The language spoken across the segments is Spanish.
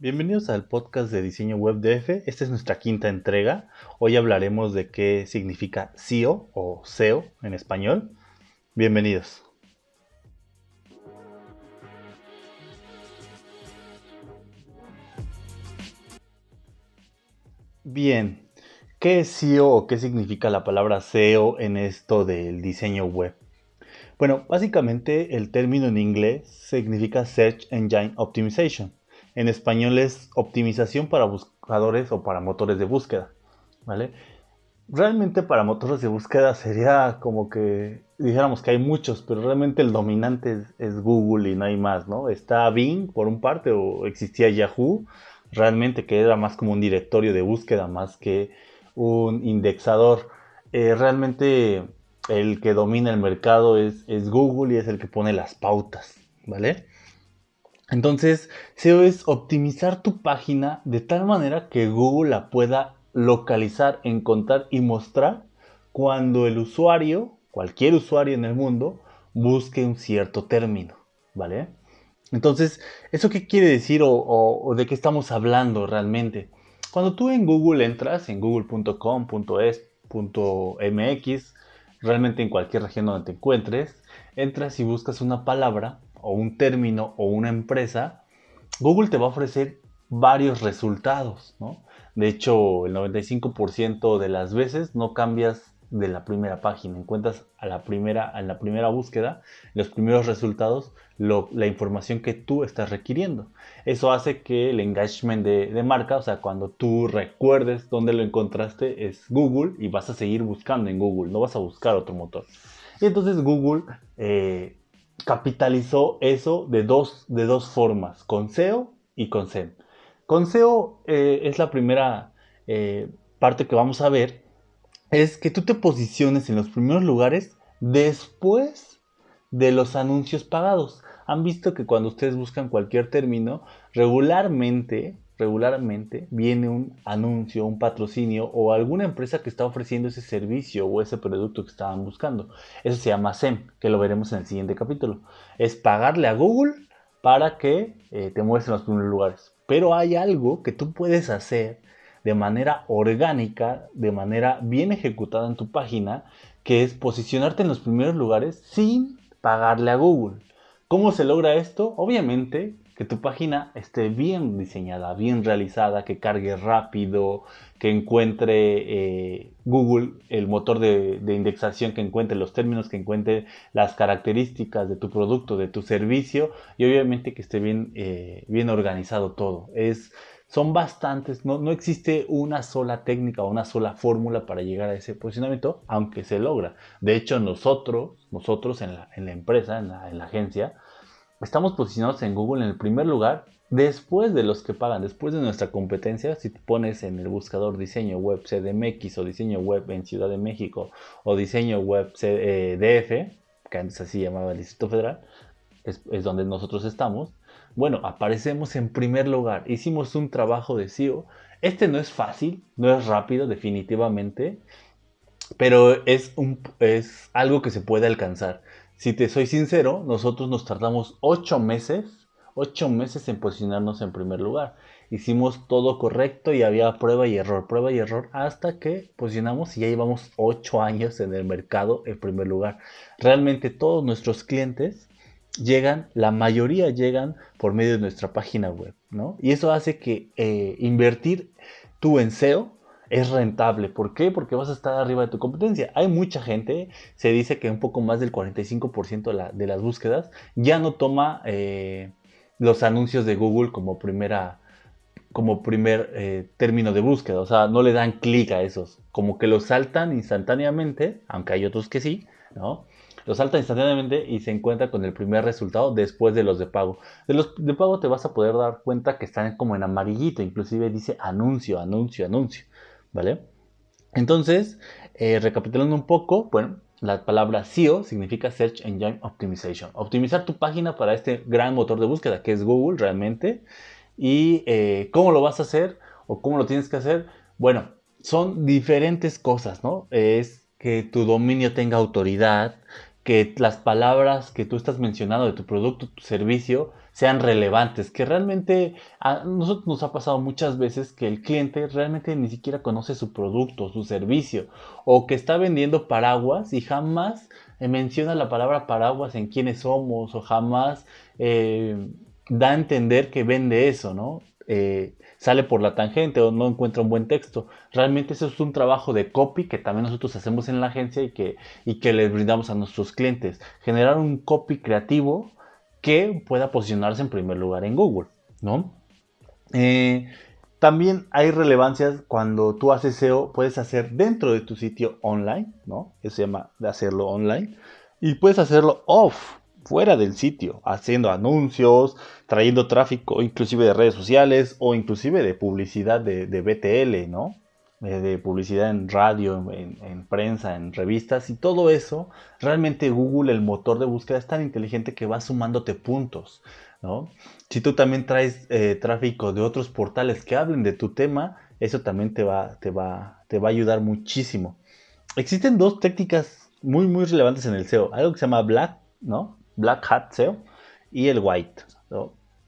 Bienvenidos al podcast de diseño web DF. Esta es nuestra quinta entrega. Hoy hablaremos de qué significa SEO o SEO en español. Bienvenidos. Bien, ¿qué es SEO o qué significa la palabra SEO en esto del diseño web? Bueno, básicamente el término en inglés significa Search Engine Optimization en español es optimización para buscadores o para motores de búsqueda, ¿vale? Realmente para motores de búsqueda sería como que dijéramos que hay muchos, pero realmente el dominante es, Google y no hay más, ¿no? Está Bing por un parte o existía Yahoo, realmente que era más como un directorio de búsqueda más que un indexador. Eh, realmente el que domina el mercado es, es Google y es el que pone las pautas, ¿vale? Entonces, SEO es optimizar tu página de tal manera que Google la pueda localizar, encontrar y mostrar cuando el usuario, cualquier usuario en el mundo, busque un cierto término, ¿vale? Entonces, ¿eso qué quiere decir o, de qué estamos hablando realmente? Cuando tú en Google entras, en google.com.es.mx, realmente en cualquier región donde te encuentres, entras y buscas una palabra o un término o una empresa, Google te va a ofrecer varios resultados, ¿no? De hecho, el 95% de las veces no cambias de la primera página, encuentras a la primera, en la primera búsqueda, los primeros resultados, la información que tú estás requiriendo. Eso hace que el engagement de, marca, o sea, cuando tú recuerdes dónde lo encontraste, es Google y vas a seguir buscando en Google, no vas a buscar otro motor. Y entonces Google eh, capitalizó eso de dos, de dos formas, con SEO y con SEM. Con SEO eh, es la primera eh, parte que vamos a ver, es que tú te posiciones en los primeros lugares después de los anuncios pagados. Han visto que cuando ustedes buscan cualquier término, regularmente regularmente viene un anuncio, un patrocinio o alguna empresa que está ofreciendo ese servicio o ese producto que estaban buscando. Eso se llama SEM, que lo veremos en el siguiente capítulo. Es pagarle a Google para que eh, te muestre en los primeros lugares. Pero hay algo que tú puedes hacer de manera orgánica, de manera bien ejecutada en tu página, que es posicionarte en los primeros lugares sin pagarle a Google. ¿Cómo se logra esto? Obviamente que tu página esté bien diseñada, bien realizada, que cargue rápido, que encuentre eh, Google, el motor de, indexación, que encuentre los términos, que encuentre las características de tu producto, de tu servicio y obviamente que esté bien, eh, bien organizado todo. Es, son bastantes, no, no, existe una sola técnica o una sola fórmula para llegar a ese posicionamiento, aunque se logra. De hecho, nosotros, nosotros en la, en la empresa, en la, en la agencia, estamos posicionados en Google en el primer lugar después de los que pagan, después de nuestra competencia. Si te pones en el buscador diseño web CDMX o diseño web en Ciudad de México o diseño web eh, DF, que antes así llamaba el Distrito Federal, es, es donde nosotros estamos. Bueno, aparecemos en primer lugar. Hicimos un trabajo de SEO. Este no es fácil, no es rápido, definitivamente, pero es, un, es algo que se puede alcanzar. Si te soy sincero, nosotros nos tardamos ocho meses, ocho meses en posicionarnos en primer lugar. Hicimos todo correcto y había prueba y error, prueba y error, hasta que posicionamos y ya llevamos ocho años en el mercado en primer lugar. Realmente todos nuestros clientes llegan, la mayoría llegan por medio de nuestra página web, ¿no? Y eso hace que eh, invertir tú en SEO es rentable. ¿Por qué? Porque vas a estar arriba de tu competencia. Hay mucha gente, se dice que un poco más del 45% de, las búsquedas ya no toma eh, los anuncios de Google como primera como primer eh, término de búsqueda, o sea, no le dan clic a esos, como que los saltan instantáneamente, aunque hay otros que sí, ¿no? Los saltan instantáneamente y se encuentra con el primer resultado después de los de pago. De los de pago te vas a poder dar cuenta que están como en amarillito, inclusive dice anuncio, anuncio, anuncio. ¿Vale? Entonces, eh, recapitulando un poco, bueno, la palabra SEO significa Search Engine Optimization. Optimizar tu página para este gran motor de búsqueda que es Google realmente. ¿Y eh, cómo lo vas a hacer o cómo lo tienes que hacer? Bueno, son diferentes cosas, ¿no? Es que tu dominio tenga autoridad, que las palabras que tú estás mencionando de tu producto, tu servicio, sean relevantes, que realmente a nosotros nos ha pasado muchas veces que el cliente realmente ni siquiera conoce su producto, su servicio, o que está vendiendo paraguas y jamás eh, menciona la palabra paraguas en quiénes somos, o jamás eh, da a entender que vende eso, ¿no? Eh, sale por la tangente o no encuentra un buen texto. Realmente eso es un trabajo de copy que también nosotros hacemos en la agencia y que, y que les brindamos a nuestros clientes. Generar un copy creativo que pueda posicionarse en primer lugar en Google, ¿no? Eh, también hay relevancias cuando tú haces SEO, puedes hacer dentro de tu sitio online, ¿no? Eso se llama de hacerlo online. Y puedes hacerlo off, fuera del sitio, haciendo anuncios, trayendo tráfico, inclusive de redes sociales o inclusive de publicidad de, BTL, ¿no? Eh, de publicidad en radio, en, prensa, en revistas y todo eso, realmente Google, el motor de búsqueda, es tan inteligente que va sumándote puntos, ¿no? Si tú también traes eh, tráfico de otros portales que hablen de tu tema, eso también te va, te va, te va a ayudar muchísimo. Existen dos técnicas muy, muy relevantes en el SEO. Algo que se llama Black, ¿no? Black Hat SEO y el White.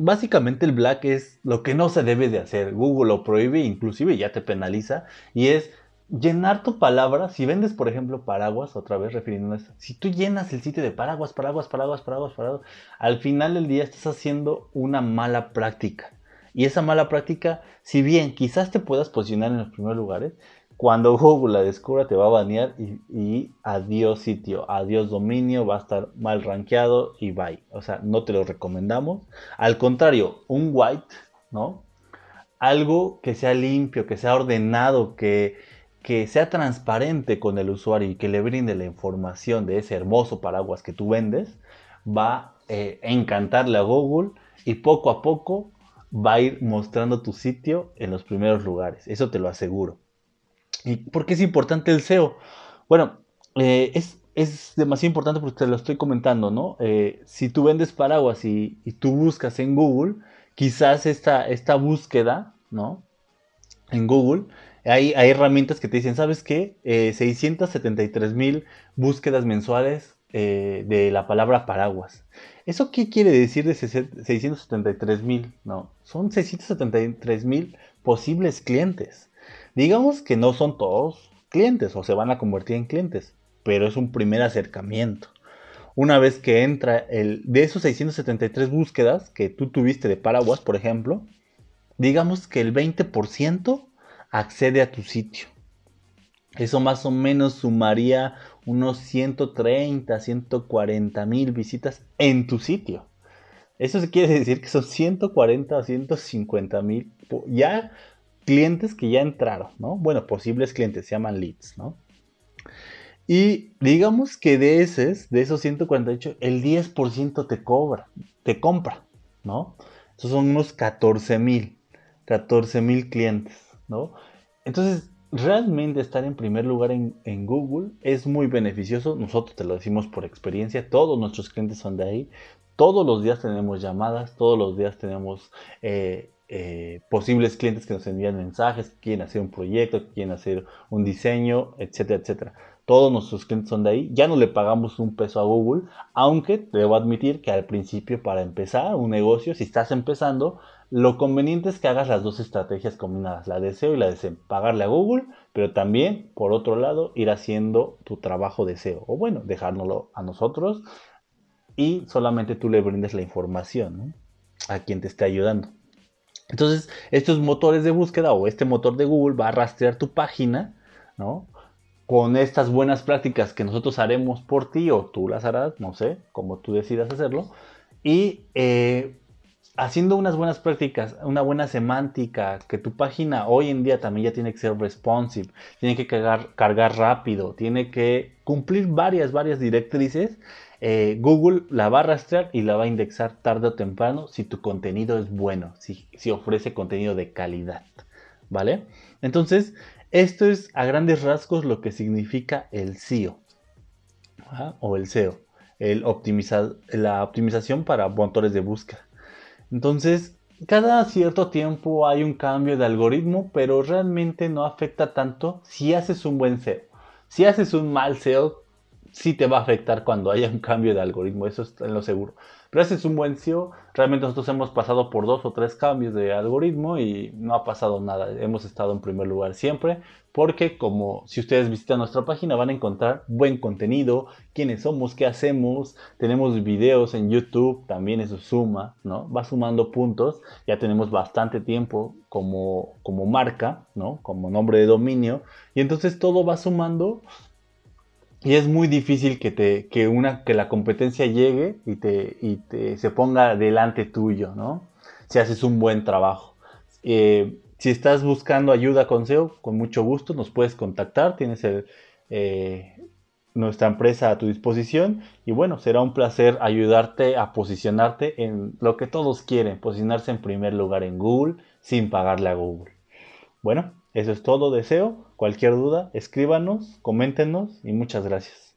Básicamente el Black es lo que no se debe de hacer. Google lo prohíbe, inclusive ya te penaliza. Y es llenar tu palabra. Si vendes, por ejemplo, paraguas, otra vez refiriéndonos, si tú llenas el sitio de paraguas, paraguas, paraguas, paraguas, paraguas, al final del día estás haciendo una mala práctica. Y esa mala práctica, si bien quizás te puedas posicionar en los primeros lugares, cuando Google la descubra te va a banear y, adiós sitio, adiós dominio, va a estar mal rankeado y bye. O sea, no te lo recomendamos. Al contrario, un white, ¿no? Algo que sea limpio, que sea ordenado, que, que sea transparente con el usuario y que le brinde la información de ese hermoso paraguas que tú vendes, va eh, a encantarle a Google y poco a poco va a ir mostrando tu sitio en los primeros lugares. Eso te lo aseguro. ¿Y por qué es importante el SEO? Bueno, eh, es, demasiado importante porque te lo estoy comentando, ¿no? Eh, si tú vendes paraguas y, tú buscas en Google, quizás esta, esta búsqueda, ¿no? En Google, hay, hay herramientas que te dicen, ¿sabes qué? 673 eh, mil búsquedas mensuales de la palabra paraguas. ¿Eso qué quiere decir de 673 mil? No, son 673 mil posibles clientes. Digamos que no son todos clientes o se van a convertir en clientes, pero es un primer acercamiento. Una vez que entra el de esos 673 búsquedas que tú tuviste de paraguas, por ejemplo, digamos que el 20% accede a tu sitio. Eso más o menos sumaría unos 130, 140 mil visitas en tu sitio. Eso quiere decir que son 140 o 150 mil ya clientes que ya entraron, ¿no? Bueno, posibles clientes, se llaman leads, ¿no? Y digamos que de esos, de esos 148, el 10% te cobra, te compra, ¿no? Esos son unos 14 mil, 14 mil clientes, ¿no? Entonces, realmente estar en primer lugar en, Google es muy beneficioso. Nosotros te lo decimos por experiencia, todos nuestros clientes son de ahí. Todos los días tenemos llamadas, todos los días tenemos eh, eh, posibles clientes que nos envían mensajes, que quieren hacer un proyecto, que quieren hacer un diseño, etcétera, etcétera. Todos nuestros clientes son de ahí. Ya no le pagamos un peso a Google, aunque debo admitir que al principio para empezar un negocio, si estás empezando, lo conveniente es que hagas las dos estrategias combinadas, la de SEO y la de SEM. Pagarle a Google, pero también, por otro lado, ir haciendo tu trabajo de SEO. O bueno, dejárnoslo a nosotros y solamente tú le brindes la información a quien te esté ayudando. Entonces, estos motores de búsqueda o este motor de Google va a rastrear tu página, ¿no? Con estas buenas prácticas que nosotros haremos por ti o tú las harás, no sé, como tú decidas hacerlo. Y eh, haciendo unas buenas prácticas, una buena semántica, que tu página hoy en día también ya tiene que ser responsive, tiene que cargar, cargar rápido, tiene que cumplir varias, varias directrices eh, Google la va a rastrear y la va a indexar tarde o temprano si tu contenido es bueno, si, ofrece contenido de calidad, ¿vale? Entonces, esto es a grandes rasgos lo que significa el SEO o el SEO, el la optimización para motores de búsqueda. Entonces, cada cierto tiempo hay un cambio de algoritmo, pero realmente no afecta tanto si haces un buen SEO. Si haces un mal SEO, sí te va a afectar cuando haya un cambio de algoritmo, eso es en lo seguro. Pero ese es un buen SEO. Realmente nosotros hemos pasado por dos o tres cambios de algoritmo y no ha pasado nada. Hemos estado en primer lugar siempre porque como si ustedes visitan nuestra página van a encontrar buen contenido, quiénes somos, qué hacemos, tenemos videos en YouTube, también eso suma, ¿no? Va sumando puntos, ya tenemos bastante tiempo como, como marca, ¿no? Como nombre de dominio, y entonces todo va sumando y es muy difícil que, te, que, una, que la competencia llegue y, te, y te, se ponga delante tuyo, ¿no? Si haces un buen trabajo. Eh, si estás buscando ayuda con SEO, con mucho gusto nos puedes contactar. Tienes eh, nuestra empresa a tu disposición. Y bueno, será un placer ayudarte a posicionarte en lo que todos quieren, posicionarse en primer lugar en Google sin pagarle a Google. Bueno, eso es todo, deseo. Cualquier duda, escríbanos, coméntenos y muchas gracias.